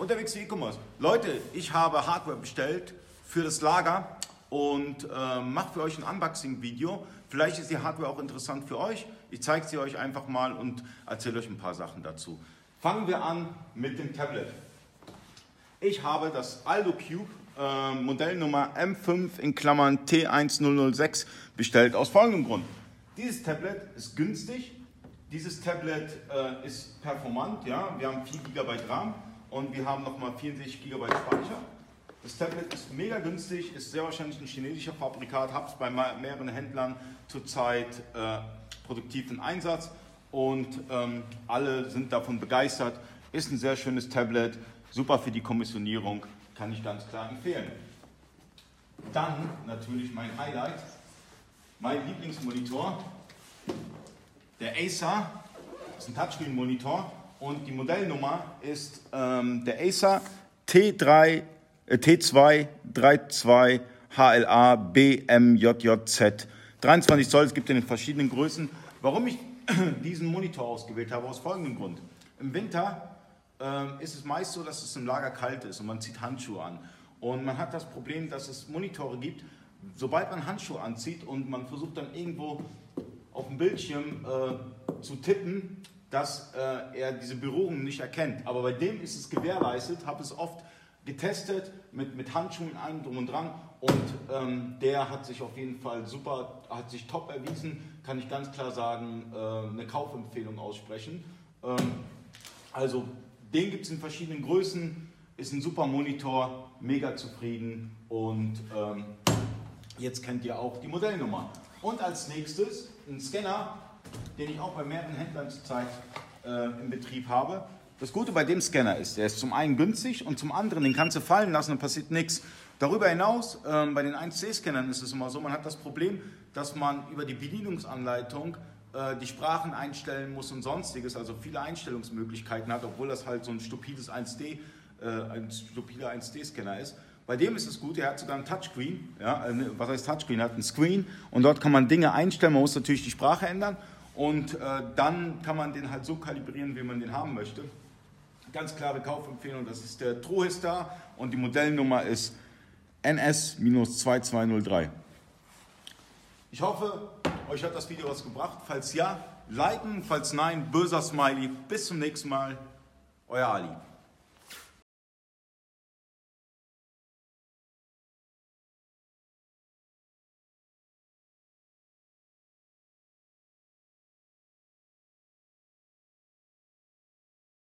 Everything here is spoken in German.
Unterwegs für E-Commerce. Leute, ich habe Hardware bestellt für das Lager und äh, mache für euch ein Unboxing-Video. Vielleicht ist die Hardware auch interessant für euch. Ich zeige sie euch einfach mal und erzähle euch ein paar Sachen dazu. Fangen wir an mit dem Tablet. Ich habe das Aldo Cube äh, Modellnummer M5 in Klammern T1006 bestellt aus folgendem Grund. Dieses Tablet ist günstig, dieses Tablet äh, ist performant, ja? wir haben 4 GB RAM und wir haben nochmal 64 GB Speicher. Das Tablet ist mega günstig, ist sehr wahrscheinlich ein chinesischer Fabrikat, habe es bei mehreren Händlern zurzeit äh, produktiv in Einsatz und ähm, alle sind davon begeistert. Ist ein sehr schönes Tablet, super für die Kommissionierung, kann ich ganz klar empfehlen. Dann natürlich mein Highlight, mein Lieblingsmonitor, der Acer, das ist ein Touchscreen-Monitor und die Modellnummer ist ähm, der Acer T3, äh, T232 HLA BMJJZ. 23 Zoll, es gibt in den verschiedenen Größen. Warum ich diesen Monitor ausgewählt habe, aus folgendem Grund. Im Winter ähm, ist es meist so, dass es im Lager kalt ist und man zieht Handschuhe an. Und man hat das Problem, dass es Monitore gibt, sobald man Handschuhe anzieht und man versucht dann irgendwo auf dem Bildschirm äh, zu tippen, dass äh, er diese Berührungen nicht erkennt. Aber bei dem ist es gewährleistet, habe es oft getestet mit, mit Handschuhen, allem drum und dran und ähm, der hat sich auf jeden Fall super, hat sich top erwiesen, kann ich ganz klar sagen, äh, eine Kaufempfehlung aussprechen. Ähm, also den gibt es in verschiedenen Größen, ist ein super Monitor, mega zufrieden und ähm, jetzt kennt ihr auch die Modellnummer. Und als nächstes ein Scanner, den ich auch bei mehreren Händlern zurzeit äh, im Betrieb habe. Das Gute bei dem Scanner ist, der ist zum einen günstig und zum anderen, den kannst du fallen lassen und passiert nichts. Darüber hinaus, ähm, bei den 1C-Scannern ist es immer so, man hat das Problem, dass man über die Bedienungsanleitung äh, die Sprachen einstellen muss und sonstiges, also viele Einstellungsmöglichkeiten hat, obwohl das halt so ein stupides 1D, äh, ein stupider 1D-Scanner ist. Bei dem ist es gut, er hat sogar ein Touchscreen. Ja, was heißt Touchscreen? Er hat ein Screen und dort kann man Dinge einstellen. Man muss natürlich die Sprache ändern und äh, dann kann man den halt so kalibrieren, wie man den haben möchte. Ganz klare Kaufempfehlung, das ist der TroHistar und die Modellnummer ist NS-2203. Ich hoffe, euch hat das Video was gebracht. Falls ja, liken, falls nein, böser Smiley. Bis zum nächsten Mal, euer Ali.